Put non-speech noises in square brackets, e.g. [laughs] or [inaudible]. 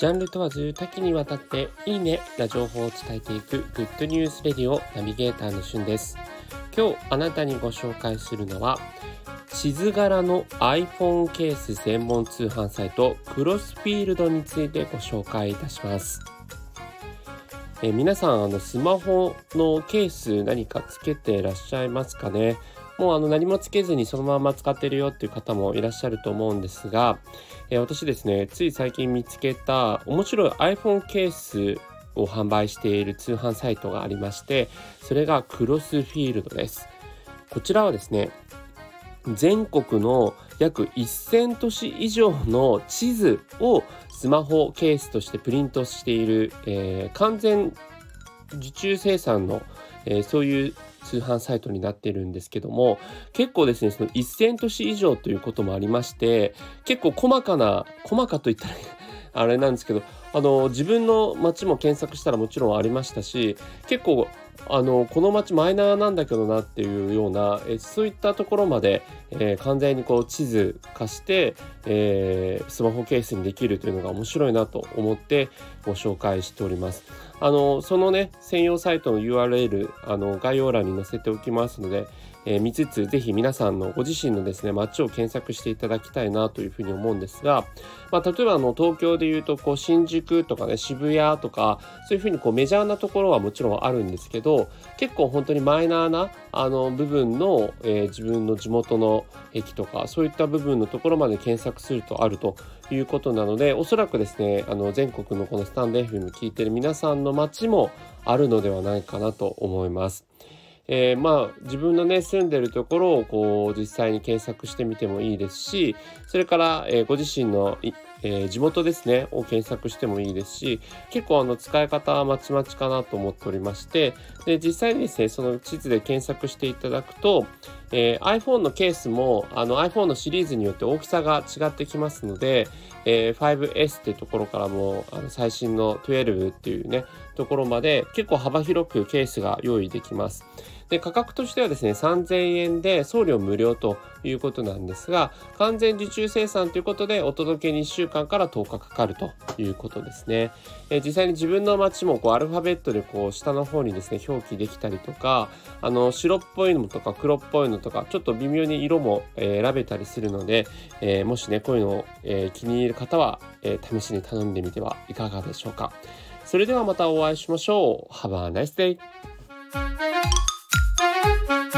ジャンル問わず多岐にわたっていいねな情報を伝えていくグッドニュースレディオナビゲーターのしゅんです。今日あなたにご紹介するのは地図柄の iPhone ケース専門通販サイトクロスフィールドについてご紹介いたします。え皆さんあのスマホのケース何かつけていらっしゃいますかね？もうあの何もつけずにそのまま使ってるよっていう方もいらっしゃると思うんですが、えー、私ですねつい最近見つけた面白い iPhone ケースを販売している通販サイトがありましてそれがクロスフィールドです。こちらはですね全国の約1000都市以上の地図をスマホケースとしてプリントしている、えー、完全受注生産の、えー、そういう通販サイトになっているんですけども結構ですねその1000都市以上ということもありまして結構細かな細かといったら [laughs] あれなんですけどあの自分の街も検索したらもちろんありましたし結構あのこの街マイナーなんだけどなっていうようなえそういったところまで、えー、完全にこう地図化して、えー、スマホケースにできるというのが面白いなと思ってご紹介しております。あのそのね専用サイトの URL あの概要欄に載せておきますので、えー、見つつぜひ皆さんのご自身のですね街を検索していただきたいなというふうに思うんですが、まあ、例えばあの東京でいうとこう新宿とかね渋谷とかそういうふうにこうメジャーなところはもちろんあるんですけど結構本当にマイナーなあの部分の、えー、自分の地元の駅とかそういった部分のところまで検索するとあるということなのでおそらくですねあの全国のこのスタンド FM 聞いてる皆さんのの街もあるのではないかなと思います。えー、まあ自分のね住んでるところをこう実際に検索してみてもいいですしそれから、え、ご自身のえー、地元ですねを検索してもいいですし結構あの使い方はまちまちかなと思っておりましてで実際にですねその地図で検索していただくと、えー、iPhone のケースもあの iPhone のシリーズによって大きさが違ってきますので、えー、5S ってところからもあの最新の12っていうねところまで結構幅広くケースが用意できます。で価格としてはですね3000円で送料無料ということなんですが完全受注生産ということでお届けに1週間から10日かかるということですね。え実際に自分の街もこうアルファベットでこう下の方にですね表記できたりとかあの白っぽいのとか黒っぽいのとかちょっと微妙に色も、え選べたりするので、えもしねこういうのを、え気に入る方は、え試しに頼んでみてはいかがでしょうか。それではまたお会いしましょう。Have a nice day! Thank you.